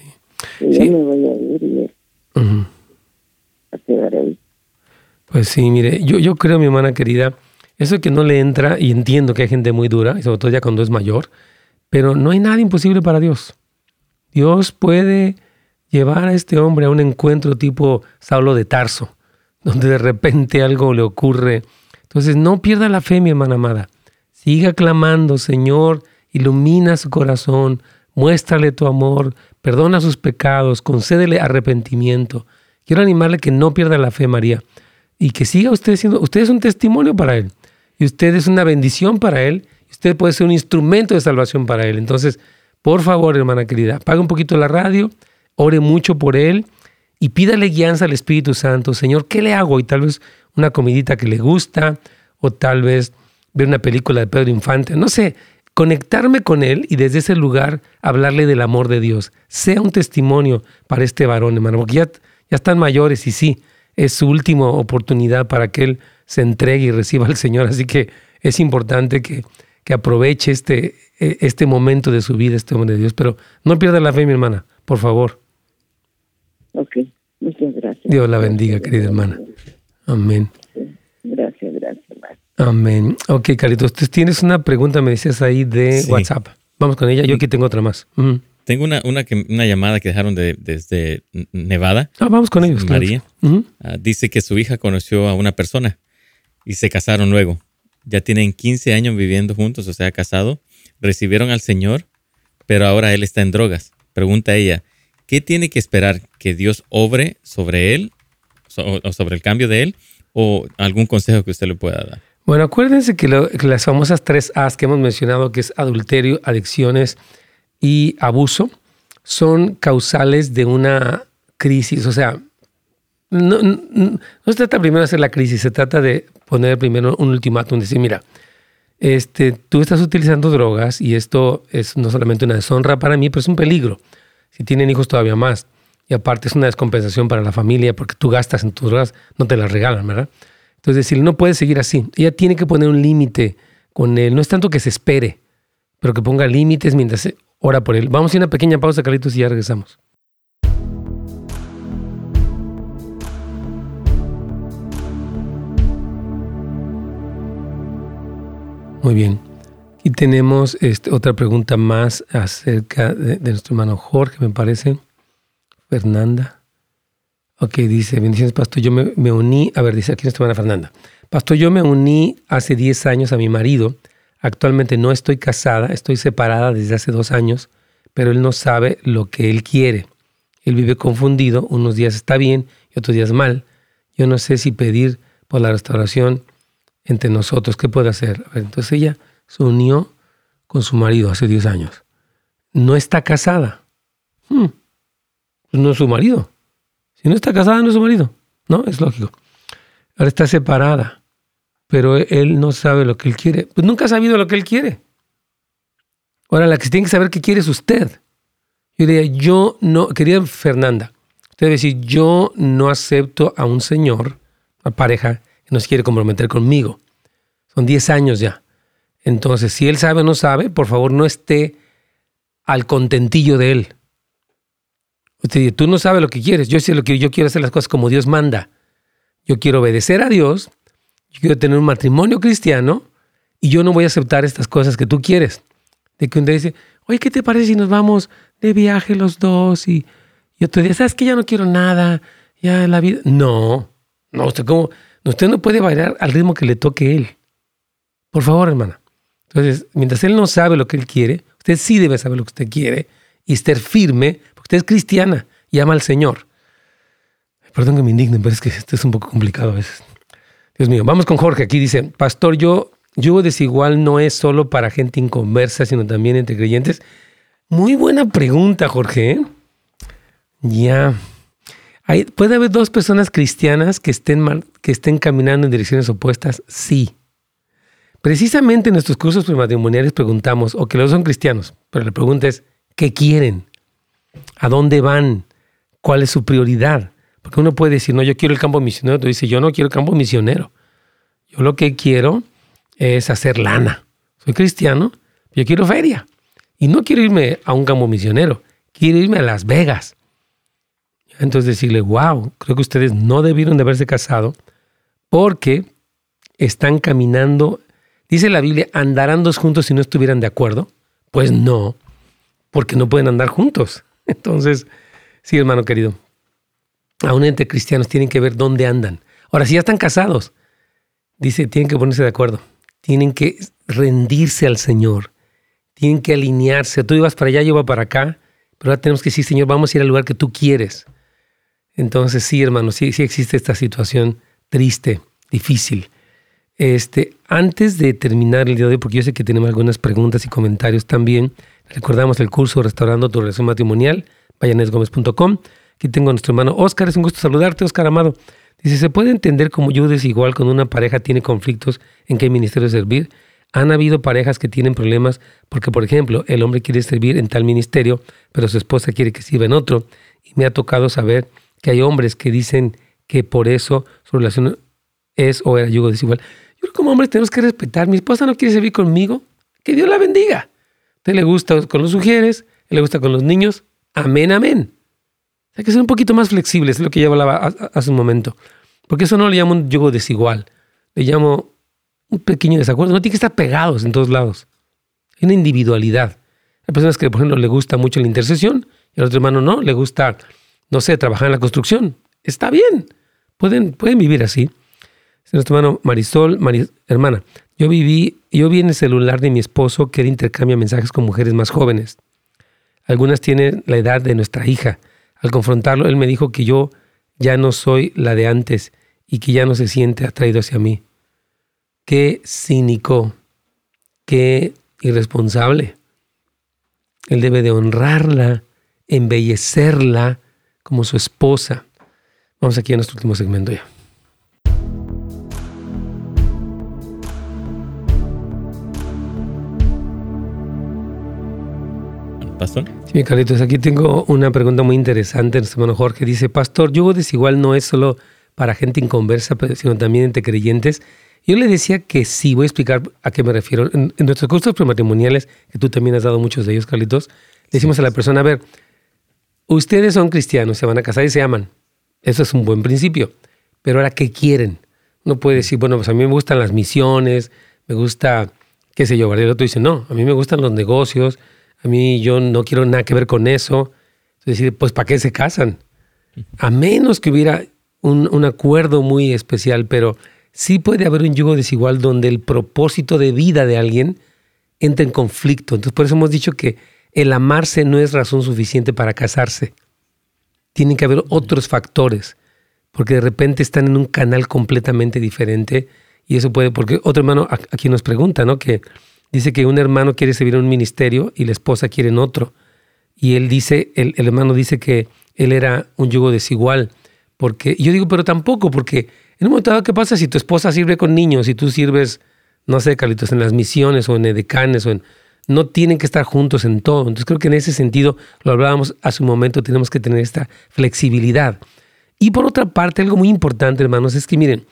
Speaker 6: Y yo me voy a ir y a quedar ahí.
Speaker 3: Pues sí, mire, yo, yo creo, mi hermana querida, eso que no le entra, y entiendo que hay gente muy dura, y sobre todo ya cuando es mayor, pero no hay nada imposible para Dios. Dios puede llevar a este hombre a un encuentro tipo Saulo de Tarso, donde de repente algo le ocurre. Entonces, no pierda la fe, mi hermana amada. Siga clamando, Señor, ilumina su corazón, muéstrale tu amor, perdona sus pecados, concédele arrepentimiento. Quiero animarle que no pierda la fe, María, y que siga usted siendo, usted es un testimonio para él y usted es una bendición para Él, usted puede ser un instrumento de salvación para Él. Entonces, por favor, hermana querida, pague un poquito la radio, ore mucho por Él y pídale guianza al Espíritu Santo. Señor, ¿qué le hago? Y tal vez una comidita que le gusta, o tal vez ver una película de Pedro Infante, no sé, conectarme con Él y desde ese lugar hablarle del amor de Dios. Sea un testimonio para este varón, hermano, porque ya, ya están mayores y sí, es su última oportunidad para que Él se entregue y reciba al Señor. Así que es importante que, que aproveche este, e, este momento de su vida, este hombre de Dios. Pero no pierda la fe, mi hermana, por favor.
Speaker 6: Ok, muchas gracias.
Speaker 3: Dios la bendiga, querida hermana. Amén.
Speaker 6: Gracias, gracias.
Speaker 3: Amén. Ok, Carlitos, tienes una pregunta, me decías ahí de WhatsApp. Vamos con ella. Yo aquí tengo otra más.
Speaker 2: Tengo una, una, una llamada que dejaron de, desde Nevada.
Speaker 3: Ah, vamos con ellos.
Speaker 2: María. Ah, dice que su hija conoció a una persona y se casaron luego. Ya tienen 15 años viviendo juntos, o sea, casado. Recibieron al Señor, pero ahora él está en drogas. Pregunta ella, ¿qué tiene que esperar? ¿Que Dios obre sobre él o sobre el cambio de él? ¿O algún consejo que usted le pueda dar?
Speaker 3: Bueno, acuérdense que, las famosas tres A's que hemos mencionado, que es adulterio, adicciones y abuso, son causales de una crisis. O sea, no, no, se trata primero de hacer la crisis, se trata de poner primero un ultimátum, decir, mira, este, tú estás utilizando drogas y esto es no solamente una deshonra para mí, pero es un peligro. Si tienen hijos todavía más. Y aparte es una descompensación para la familia porque tú gastas en tus drogas, no te las regalan, ¿verdad? Entonces decir, no puede seguir así. Ella tiene que poner un límite con él. No es tanto que se espere, pero que ponga límites mientras ora por él. Vamos a una pequeña pausa, Carlitos, y ya regresamos. Muy bien. Y tenemos este, otra pregunta más acerca de, nuestro hermano Jorge, me parece. Fernanda. Ok, dice, bendiciones, pastor. Yo me, me, uní, a ver, dice aquí nuestra hermana Fernanda. Pastor, yo me uní hace 10 años a mi marido. Actualmente no estoy casada, estoy separada desde hace dos años, pero él no sabe lo que él quiere. Él vive confundido, unos días está bien y otros días mal. Yo no sé si pedir por la restauración entre nosotros, ¿qué puede hacer? entonces ella se unió con su marido hace 10 años. No está casada. Hmm. Pues no es su marido. Si no está casada, no es su marido. No, es lógico. Ahora está separada, pero él no sabe lo que él quiere. Pues nunca ha sabido lo que él quiere. Ahora, la que tiene que saber qué quiere es usted. Yo diría, yo no, querida Fernanda, usted debe decir, yo no acepto a un señor, a pareja, que no se quiere comprometer conmigo. Son 10 años ya. Entonces, si él sabe o no sabe, por favor no esté al contentillo de él. Usted dice, tú no sabes lo que quieres, yo sé lo que yo quiero hacer las cosas como Dios manda. Yo quiero obedecer a Dios, yo quiero tener un matrimonio cristiano y yo no voy a aceptar estas cosas que tú quieres. De que un día dice, oye, ¿qué te parece si nos vamos de viaje los dos? Y, y otro día, ¿sabes que ya no quiero nada? Ya la vida. No, no, usted, ¿cómo? usted no puede bailar al ritmo que le toque él. Por favor, hermana. Entonces, mientras él no sabe lo que él quiere, usted sí debe saber lo que usted quiere y estar firme, porque usted es cristiana y ama al Señor. Perdón que me indigne, pero es que esto es un poco complicado a veces. Dios mío, vamos con Jorge. Aquí dice, Pastor, yo, yugo desigual no es solo para gente inconversa, sino también entre creyentes. Muy buena pregunta, Jorge. ¿eh? Ya. ¿Puede haber dos personas cristianas que estén, que estén caminando en direcciones opuestas? Sí. Precisamente en nuestros cursos prematrimoniales preguntamos, o que los son cristianos, pero la pregunta es, ¿qué quieren? ¿A dónde van? ¿Cuál es su prioridad? Porque uno puede decir, no, yo quiero el campo misionero. Tú dices, yo no quiero el campo misionero. Yo lo que quiero es hacer lana. Soy cristiano, yo quiero feria. Y no quiero irme a un campo misionero, quiero irme a Las Vegas. Entonces decirle, wow, creo que ustedes no debieron de haberse casado porque están caminando Dice la Biblia, ¿andarán dos juntos si no estuvieran de acuerdo? Pues no, porque no pueden andar juntos. Entonces, sí, hermano querido, aún entre cristianos tienen que ver dónde andan. Ahora, si ya están casados, dice, tienen que ponerse de acuerdo, tienen que rendirse al Señor, tienen que alinearse. Tú ibas para allá, yo iba para acá, pero ahora tenemos que decir, Señor, vamos a ir al lugar que tú quieres. Entonces, sí, hermano, sí, sí existe esta situación triste, difícil. Este, antes de terminar el día de hoy, porque yo sé que tenemos algunas preguntas y comentarios también, recordamos el curso Restaurando tu relación matrimonial, vayanesgomez.com. Aquí tengo a nuestro hermano Oscar, es un gusto saludarte, Oscar Amado. Dice, ¿se puede entender cómo yo desigual cuando una pareja tiene conflictos en qué ministerio servir? Han habido parejas que tienen problemas porque, por ejemplo, el hombre quiere servir en tal ministerio, pero su esposa quiere que sirva en otro. Y me ha tocado saber que hay hombres que dicen que por eso su relación es o era yugo desigual como hombres tenemos que respetar. Mi esposa no quiere servir conmigo. Que Dios la bendiga. A usted le gusta con los sugieres, le gusta con los niños. Amén, amén. Hay que ser un poquito más flexibles, es lo que ya hablaba hace un momento. Porque eso no le llamo un yugo desigual. Le llamo un pequeño desacuerdo. No tiene que estar pegados en todos lados. Hay una individualidad. Hay personas que, por ejemplo, le gusta mucho la intercesión y al otro hermano no, le gusta, no sé, trabajar en la construcción. Está bien. Pueden, pueden vivir así nuestro hermano Marisol, hermana, yo viví, yo vi en el celular de mi esposo que él intercambia mensajes con mujeres más jóvenes. Algunas tienen la edad de nuestra hija. Al confrontarlo, él me dijo que yo ya no soy la de antes y que ya no se siente atraído hacia mí. Qué cínico, qué irresponsable. Él debe de honrarla, embellecerla como su esposa. Vamos aquí a nuestro último segmento ya.
Speaker 2: Pastor.
Speaker 3: Sí, Carlitos, aquí tengo una pregunta muy interesante. Nuestro hermano Jorge dice, Pastor, yugo desigual no es solo para gente inconversa, sino también entre creyentes. Yo le decía que sí, voy a explicar a qué me refiero. En, nuestros cursos prematrimoniales, que tú también has dado muchos de ellos, Carlitos, le decimos a la persona, a ver, ustedes son cristianos, se van a casar y se aman. Eso es un buen principio. Pero ahora, ¿qué quieren? Uno puede decir, bueno, pues a mí me gustan las misiones, me gusta, qué sé yo, el otro dice, no, a mí me gustan los negocios, a mí yo no quiero nada que ver con eso. Es decir, pues ¿para qué se casan? A menos que hubiera un, acuerdo muy especial, pero sí puede haber un yugo desigual donde el propósito de vida de alguien entra en conflicto. Entonces por eso hemos dicho que el amarse no es razón suficiente para casarse. Tienen que haber otros factores, porque de repente están en un canal completamente diferente y eso puede, porque otro hermano aquí nos pregunta, ¿no? Que Dice que un hermano quiere servir en un ministerio y la esposa quiere en otro. Y él dice, el, hermano dice que él era un yugo desigual. Porque, yo digo, pero tampoco, porque en un momento dado, ¿qué pasa si tu esposa sirve con niños y tú sirves, no sé, Carlitos, en las misiones o en edecanes o en, no tienen que estar juntos en todo. Entonces creo que en ese sentido, lo hablábamos hace un momento, tenemos que tener esta flexibilidad. Y por otra parte, algo muy importante, hermanos, es que miren,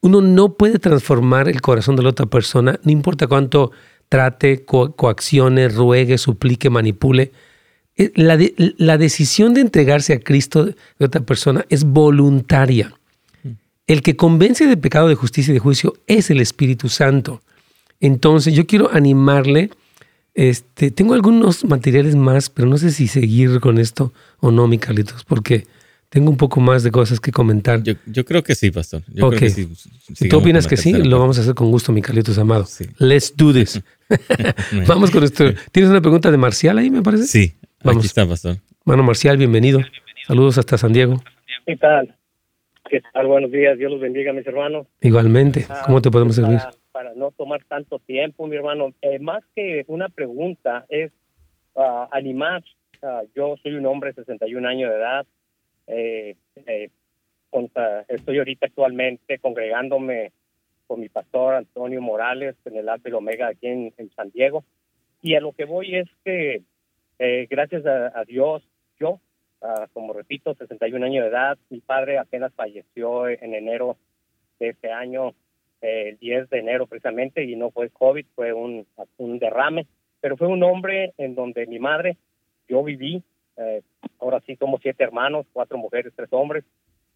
Speaker 3: uno no puede transformar el corazón de la otra persona, no importa cuánto trate, coaccione, ruegue, suplique, manipule. Eh, la, la decisión de entregarse a Cristo de otra persona es voluntaria. Mm. El que convence de pecado, de justicia y de juicio es el Espíritu Santo. Entonces yo quiero animarle este, tengo algunos materiales más, pero no sé si seguir con esto o no, mi Carlitos, porque tengo un poco más de cosas que comentar.
Speaker 2: Yo, creo que sí, pastor. Yo creo que sí.
Speaker 3: Si tú opinas que sí, lo vamos a hacer con gusto, mi Carlitos amado. Let's do this. vamos con esto. ¿Tienes una pregunta de Marcial ahí, me parece?
Speaker 2: Sí, vamos. aquí está, pastor.
Speaker 3: Mano Marcial, bienvenido. Saludos hasta San Diego.
Speaker 7: ¿Qué tal? ¿Qué tal? Buenos días. Dios los bendiga, mis hermanos.
Speaker 3: Igualmente. ¿Cómo te podemos servir?
Speaker 7: para no tomar tanto tiempo, mi hermano. Eh, más que una pregunta, es uh, animar. Ah, yo soy un hombre de 61 años de edad. Eh, eh, estoy ahorita actualmente congregándome con mi pastor Antonio Morales en el y Omega aquí en, San Diego. Y a lo que voy es que, gracias a, Dios, yo, ah, como repito, 61 años de edad, mi padre apenas falleció en enero de este año el 10 de enero precisamente y no fue COVID, fue un, un derrame, pero fue un hombre en donde mi madre, yo viví, eh, ahora sí somos siete hermanos, cuatro mujeres, tres hombres,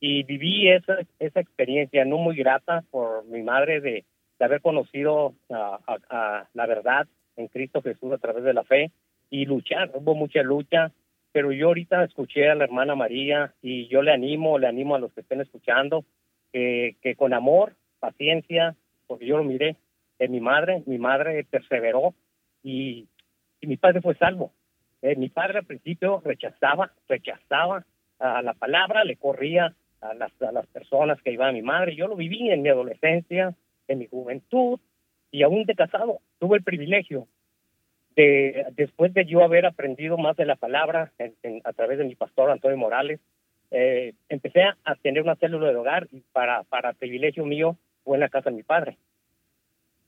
Speaker 7: y viví esa, esa experiencia no muy grata por mi madre de, de haber conocido a, la verdad en Cristo Jesús a través de la fe y luchar, hubo mucha lucha, pero yo ahorita escuché a la hermana María y yo le animo, le animo a los que estén escuchando, que, que con amor paciencia, porque yo lo miré en mi madre, mi madre perseveró y, mi padre fue salvo. Eh, mi padre al principio rechazaba, rechazaba a la palabra, le corría a las, a las personas que iban a mi madre. Yo lo viví en mi adolescencia, en mi juventud y aún de casado. Tuve el privilegio de, después de yo haber aprendido más de la palabra a través de mi pastor Antonio Morales, eh, empecé a tener una célula de hogar y para, para privilegio mío fue en la casa de mi padre.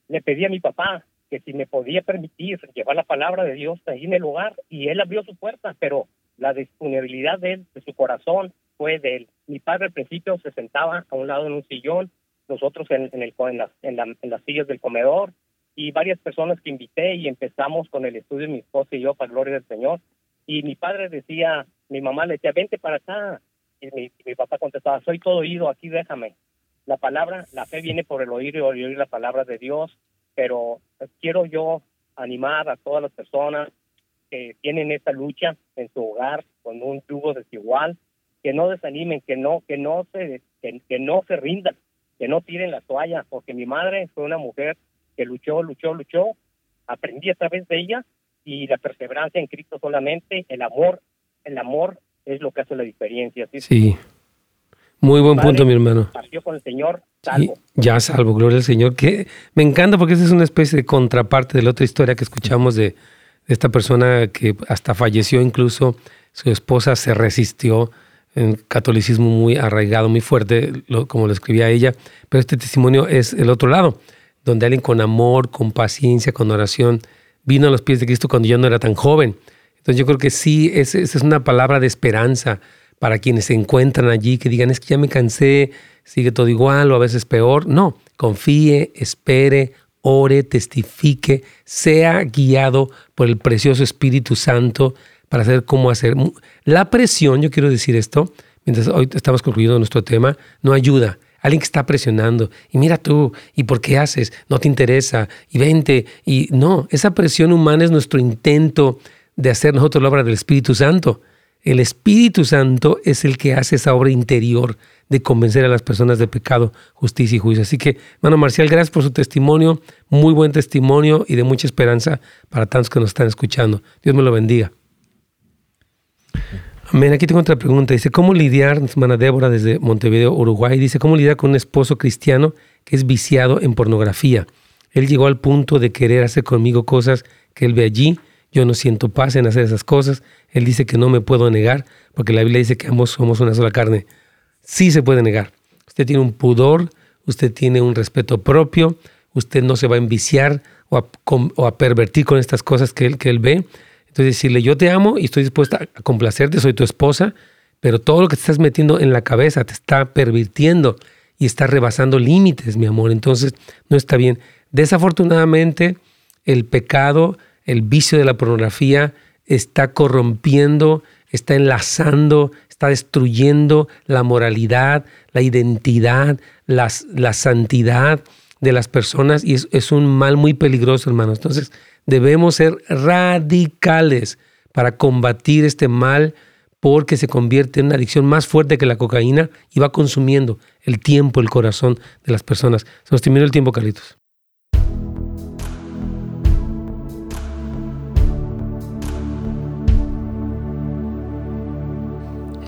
Speaker 7: Le pedí a mi papá que si me podía permitir llevar la palabra de Dios ahí en el hogar y él abrió su puerta, pero la disponibilidad de él, de su corazón, fue de él. Mi padre al principio se sentaba a un lado en un sillón, nosotros en, en, el, en, las, en, la, en las sillas del comedor y varias personas que invité y empezamos con el estudio, mi esposa y yo, para gloria del Señor. Y mi padre decía, mi mamá le decía, vente para acá. Y mi, mi papá contestaba, soy todo oído, aquí déjame la palabra, la fe viene por el oír y oír la palabra de Dios, pero quiero yo animar a todas las personas que tienen esta lucha en su hogar con un yugo desigual, que no desanimen, que no, que no se, que, no se rindan, que no tiren la toalla, porque mi madre fue una mujer que luchó, luchó, luchó, aprendí a través de ella y la perseverancia en Cristo solamente, el amor, el amor es lo que hace la diferencia.
Speaker 3: Sí. Muy buen punto, mi hermano.
Speaker 7: con el Señor, salvo.
Speaker 3: ya salvo, gloria al Señor. Que me encanta porque esa es una especie de contraparte de la otra historia que escuchamos de, esta persona que hasta falleció incluso. Su esposa se resistió en catolicismo muy arraigado, muy fuerte, como lo escribía ella. Pero este testimonio es el otro lado, donde alguien con amor, con paciencia, con oración, vino a los pies de Cristo cuando ya no era tan joven. Entonces yo creo que sí, esa es una palabra de esperanza para quienes se encuentran allí, que digan, es que ya me cansé, sigue todo igual o a veces peor. No, confíe, espere, ore, testifique, sea guiado por el precioso Espíritu Santo para saber cómo hacer. La presión, yo quiero decir esto, mientras hoy estamos concluyendo nuestro tema, no ayuda. Alguien que está presionando, y mira tú, ¿y por qué haces? No te interesa, y vente, y no, esa presión humana es nuestro intento de hacer nosotros la obra del Espíritu Santo. El Espíritu Santo es el que hace esa obra interior de convencer a las personas de pecado, justicia y juicio. Así que, hermano Marcial, gracias por su testimonio, muy buen testimonio y de mucha esperanza para tantos que nos están escuchando. Dios me lo bendiga. Amén. Aquí tengo otra pregunta. Dice, ¿cómo lidiar, hermana Débora desde Montevideo, Uruguay? Dice, ¿cómo lidiar con un esposo cristiano que es viciado en pornografía? Él llegó al punto de querer hacer conmigo cosas que él ve allí yo no siento paz en hacer esas cosas. Él dice que no me puedo negar, porque la Biblia dice que ambos somos una sola carne. Sí se puede negar. Usted tiene un pudor, usted tiene un respeto propio, usted no se va a enviciar o a, pervertir con estas cosas que él, que él ve. Entonces decirle, yo te amo y estoy dispuesta a complacerte, soy tu esposa, pero todo lo que te estás metiendo en la cabeza te está pervirtiendo y está rebasando límites, mi amor. Entonces no está bien. Desafortunadamente, el pecado, el vicio de la pornografía está corrompiendo, está enlazando, está destruyendo la moralidad, la identidad, las, la santidad de las personas y es, un mal muy peligroso, hermanos. Entonces, debemos ser radicales para combatir este mal porque se convierte en una adicción más fuerte que la cocaína y va consumiendo el tiempo, el corazón de las personas. Se nos el tiempo, Carlitos.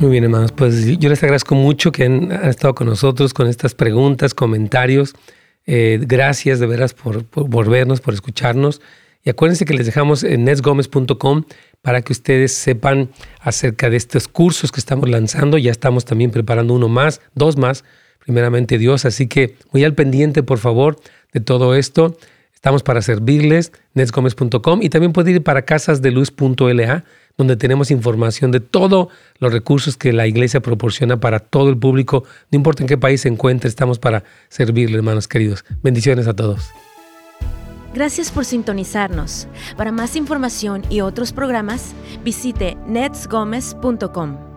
Speaker 3: Muy bien, hermanos. Pues yo les agradezco mucho que han, estado con nosotros con estas preguntas, comentarios. Eh, gracias de veras por, por, vernos, por escucharnos. Y acuérdense que les dejamos en netsgomez.com para que ustedes sepan acerca de estos cursos que estamos lanzando. Ya estamos también preparando uno más, dos más, primeramente Dios. Así que muy al pendiente, por favor, de todo esto. Estamos para servirles, netsgomez.com y también pueden ir para casasdeluz.la donde tenemos información de todos los recursos que la iglesia proporciona para todo el público, no importa en qué país se encuentre, estamos para servirle, hermanos queridos. Bendiciones a todos.
Speaker 1: Gracias por sintonizarnos. Para más información y otros programas, visite netsgomez.com.